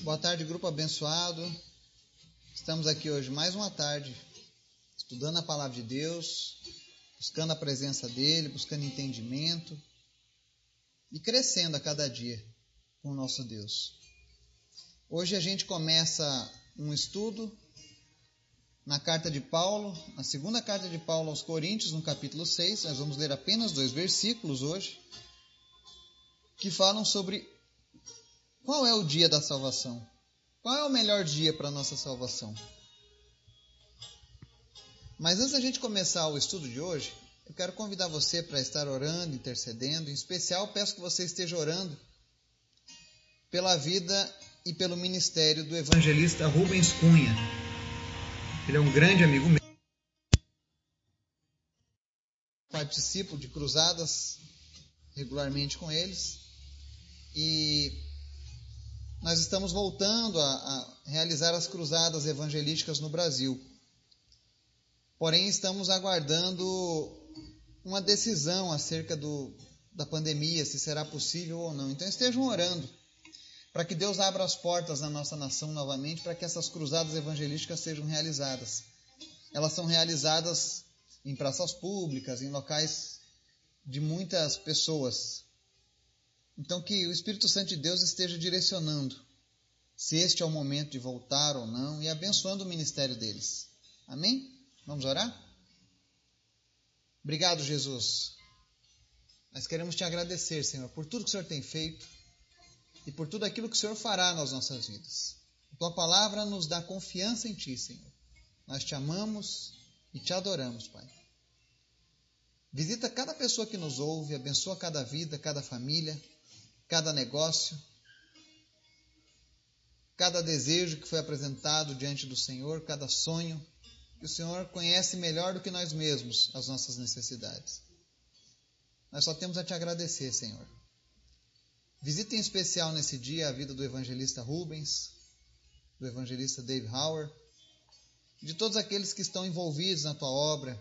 Boa tarde, grupo abençoado. Estamos aqui hoje mais uma tarde estudando a palavra de Deus, buscando a presença dele, buscando entendimento e crescendo a cada dia com o nosso Deus. Hoje a gente começa um estudo na carta de Paulo, na segunda carta de Paulo aos Coríntios, no capítulo 6. Nós vamos ler apenas dois versículos hoje, que falam sobre qual é o dia da salvação? Qual é o melhor dia para a nossa salvação? Mas antes da gente começar o estudo de hoje, eu quero convidar você para estar orando, intercedendo. Em especial, peço que você esteja orando pela vida e pelo ministério do evangelista Rubens Cunha. Ele é um grande amigo meu. Participo de cruzadas regularmente com eles. E nós estamos voltando a, a realizar as cruzadas evangelísticas no Brasil. Porém, estamos aguardando uma decisão acerca do, da pandemia, se será possível ou não. Então, estejam orando para que Deus abra as portas na nossa nação novamente, para que essas cruzadas evangelísticas sejam realizadas. Elas são realizadas em praças públicas, em locais de muitas pessoas. Então, que o Espírito Santo de Deus esteja direcionando se este é o momento de voltar ou não e abençoando o ministério deles. Amém? Vamos orar? Obrigado, Jesus. Nós queremos te agradecer, Senhor, por tudo que o Senhor tem feito e por tudo aquilo que o Senhor fará nas nossas vidas. A tua palavra nos dá confiança em ti, Senhor. Nós te amamos e te adoramos, Pai. Visita cada pessoa que nos ouve, abençoa cada vida, cada família cada negócio, cada desejo que foi apresentado diante do Senhor, cada sonho, que o Senhor conhece melhor do que nós mesmos as nossas necessidades. Nós só temos a te agradecer, Senhor. Visita em especial nesse dia a vida do evangelista Rubens, do evangelista Dave Hauer, de todos aqueles que estão envolvidos na tua obra,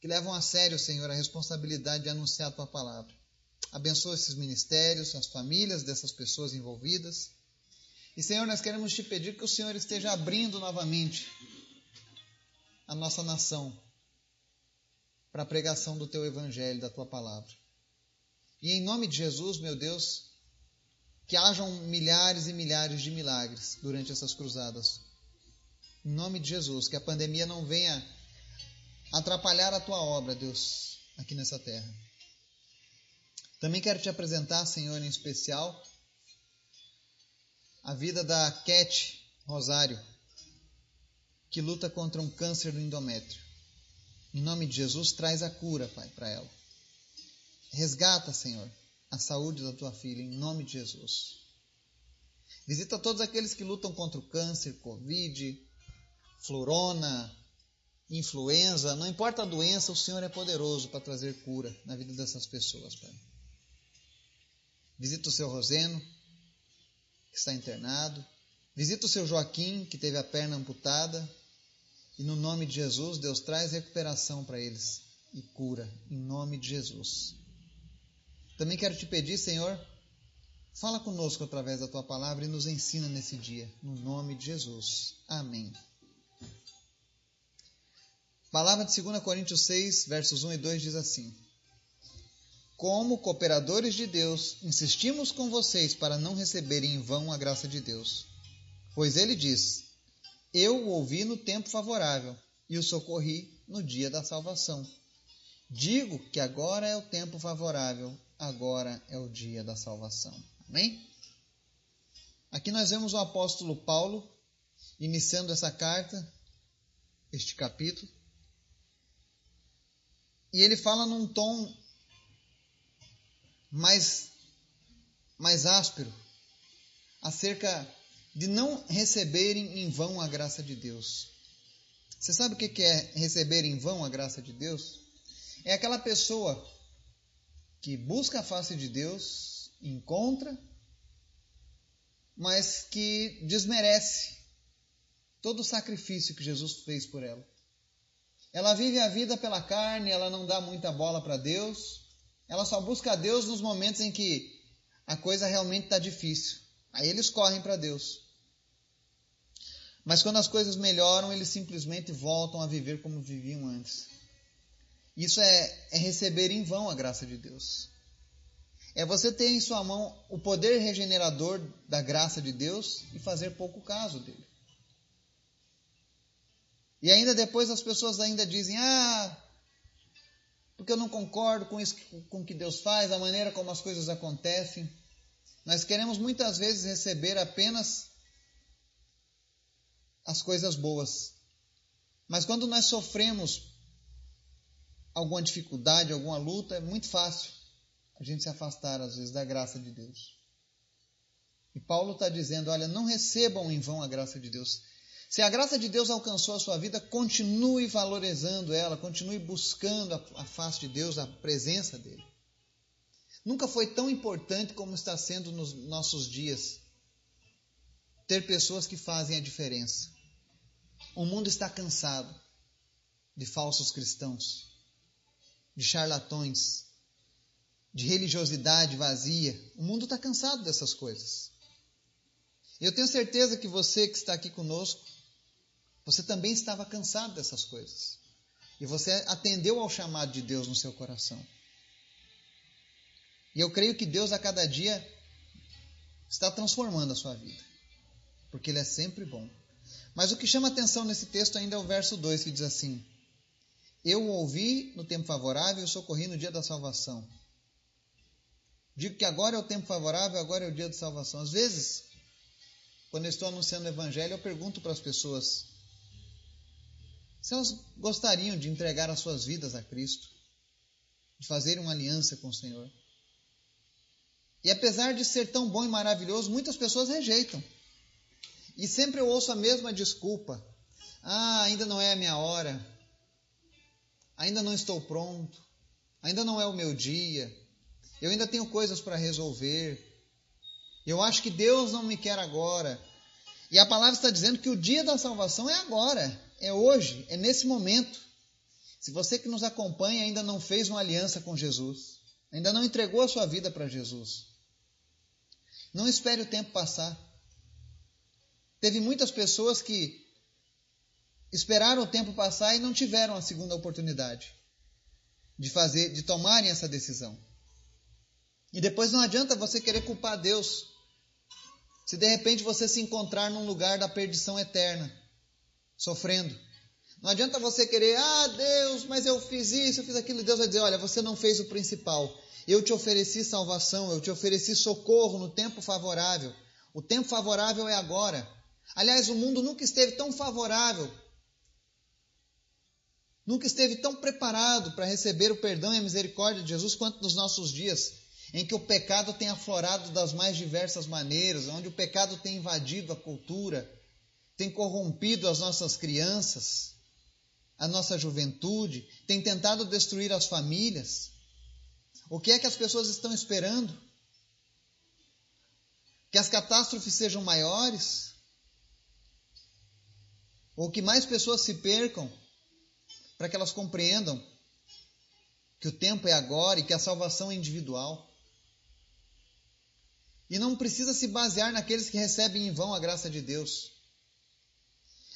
que levam a sério, Senhor, a responsabilidade de anunciar a tua palavra. Abençoa esses ministérios, as famílias dessas pessoas envolvidas. E, Senhor, nós queremos te pedir que o Senhor esteja abrindo novamente a nossa nação para a pregação do teu evangelho, da tua palavra. E em nome de Jesus, meu Deus, que hajam milhares e milhares de milagres durante essas cruzadas. Em nome de Jesus, que a pandemia não venha atrapalhar a tua obra, Deus, aqui nessa terra. Também quero te apresentar, Senhor, em especial, a vida da Cat Rosário, que luta contra um câncer do endométrio. Em nome de Jesus, traz a cura, Pai, para ela. Resgata, Senhor, a saúde da tua filha, em nome de Jesus. Visita todos aqueles que lutam contra o câncer, Covid, florona, influenza, não importa a doença, o Senhor é poderoso para trazer cura na vida dessas pessoas, Pai. Visita o seu Roseno, que está internado. Visita o seu Joaquim, que teve a perna amputada. E no nome de Jesus, Deus traz recuperação para eles e cura, em nome de Jesus. Também quero te pedir, Senhor, fala conosco através da tua palavra e nos ensina nesse dia, no nome de Jesus. Amém. Palavra de 2 Coríntios 6, versos 1 e 2 diz assim: como cooperadores de Deus, insistimos com vocês para não receberem em vão a graça de Deus. Pois ele diz: Eu o ouvi no tempo favorável e o socorri no dia da salvação. Digo que agora é o tempo favorável, agora é o dia da salvação. Amém? Aqui nós vemos o apóstolo Paulo iniciando essa carta, este capítulo, e ele fala num tom mais, mais áspero acerca de não receberem em vão a graça de Deus. Você sabe o que é receber em vão a graça de Deus? É aquela pessoa que busca a face de Deus, encontra, mas que desmerece todo o sacrifício que Jesus fez por ela. Ela vive a vida pela carne, ela não dá muita bola para Deus, ela só busca a Deus nos momentos em que a coisa realmente está difícil. Aí eles correm para Deus. Mas quando as coisas melhoram, eles simplesmente voltam a viver como viviam antes. Isso é, é receber em vão a graça de Deus. É você ter em sua mão o poder regenerador da graça de Deus e fazer pouco caso dele. E ainda depois as pessoas ainda dizem: "Ah, porque eu não concordo com isso com que Deus faz, a maneira como as coisas acontecem". Nós queremos muitas vezes receber apenas as coisas boas. Mas quando nós sofremos alguma dificuldade, alguma luta, é muito fácil a gente se afastar, às vezes, da graça de Deus. E Paulo está dizendo: olha, não recebam em vão a graça de Deus. Se a graça de Deus alcançou a sua vida, continue valorizando ela, continue buscando a, face de Deus, a presença dele. Nunca foi tão importante como está sendo nos nossos dias ter pessoas que fazem a diferença. O mundo está cansado de falsos cristãos, de charlatões, de religiosidade vazia. O mundo está cansado dessas coisas. Eu tenho certeza que você que está aqui conosco, você também estava cansado dessas coisas. E você atendeu ao chamado de Deus no seu coração. E eu creio que Deus a cada dia está transformando a sua vida. Porque Ele é sempre bom. Mas o que chama atenção nesse texto ainda é o verso 2 que diz assim: Eu o ouvi no tempo favorável e socorri no dia da salvação. Digo que agora é o tempo favorável, agora é o dia da salvação. Às vezes, quando eu estou anunciando o evangelho, eu pergunto para as pessoas se elas gostariam de entregar as suas vidas a Cristo, de fazer uma aliança com o Senhor. E apesar de ser tão bom e maravilhoso, muitas pessoas rejeitam. E sempre eu ouço a mesma desculpa. Ah, ainda não é a minha hora. Ainda não estou pronto. Ainda não é o meu dia. Eu ainda tenho coisas para resolver. Eu acho que Deus não me quer agora. E a palavra está dizendo que o dia da salvação é agora, é hoje, é nesse momento. Se você que nos acompanha ainda não fez uma aliança com Jesus, ainda não entregou a sua vida para Jesus, não espere o tempo passar. Teve muitas pessoas que esperaram o tempo passar e não tiveram a segunda oportunidade de fazer, de tomarem essa decisão. E depois não adianta você querer culpar Deus. Se de repente você se encontrar num lugar da perdição eterna, sofrendo. Não adianta você querer, ah, Deus, mas eu fiz isso, eu fiz aquilo. Deus vai dizer: olha, você não fez o principal. Eu te ofereci salvação, eu te ofereci socorro no tempo favorável. O tempo favorável é agora. Aliás, o mundo nunca esteve tão favorável, nunca esteve tão preparado para receber o perdão e a misericórdia de Jesus quanto nos nossos dias, em que o pecado tem aflorado das mais diversas maneiras, onde o pecado tem invadido a cultura, tem corrompido as nossas crianças, a nossa juventude, tem tentado destruir as famílias. O que é que as pessoas estão esperando? Que as catástrofes sejam maiores? ou que mais pessoas se percam, para que elas compreendam que o tempo é agora e que a salvação é individual. E não precisa se basear naqueles que recebem em vão a graça de Deus.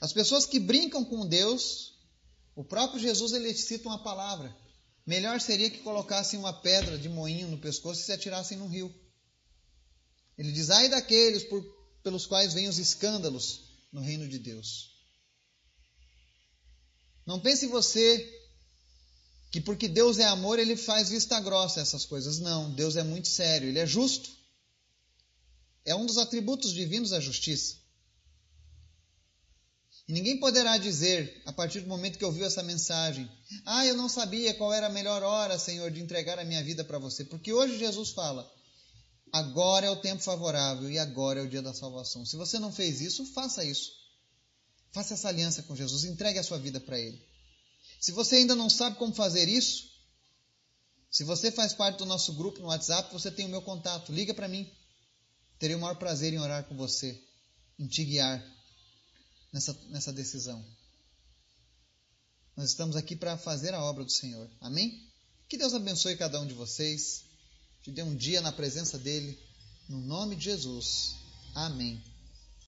As pessoas que brincam com Deus, o próprio Jesus ele cita uma palavra. Melhor seria que colocassem uma pedra de moinho no pescoço e se atirassem no rio. Ele diz: ai daqueles por, pelos quais vêm os escândalos no reino de Deus. Não pense você que porque Deus é amor, ele faz vista grossa essas coisas. Não, Deus é muito sério, ele é justo. É um dos atributos divinos a justiça. E ninguém poderá dizer, a partir do momento que ouviu essa mensagem, ah, eu não sabia qual era a melhor hora, Senhor, de entregar a minha vida para você. Porque hoje Jesus fala, agora é o tempo favorável e agora é o dia da salvação. Se você não fez isso, faça isso. Faça essa aliança com Jesus, entregue a sua vida para Ele. Se você ainda não sabe como fazer isso, se você faz parte do nosso grupo no WhatsApp, você tem o meu contato. Liga para mim. Terei o maior prazer em orar com você, em te guiar nessa, nessa decisão. Nós estamos aqui para fazer a obra do Senhor. Amém? Que Deus abençoe cada um de vocês. Te dê um dia na presença dEle. No nome de Jesus. Amém.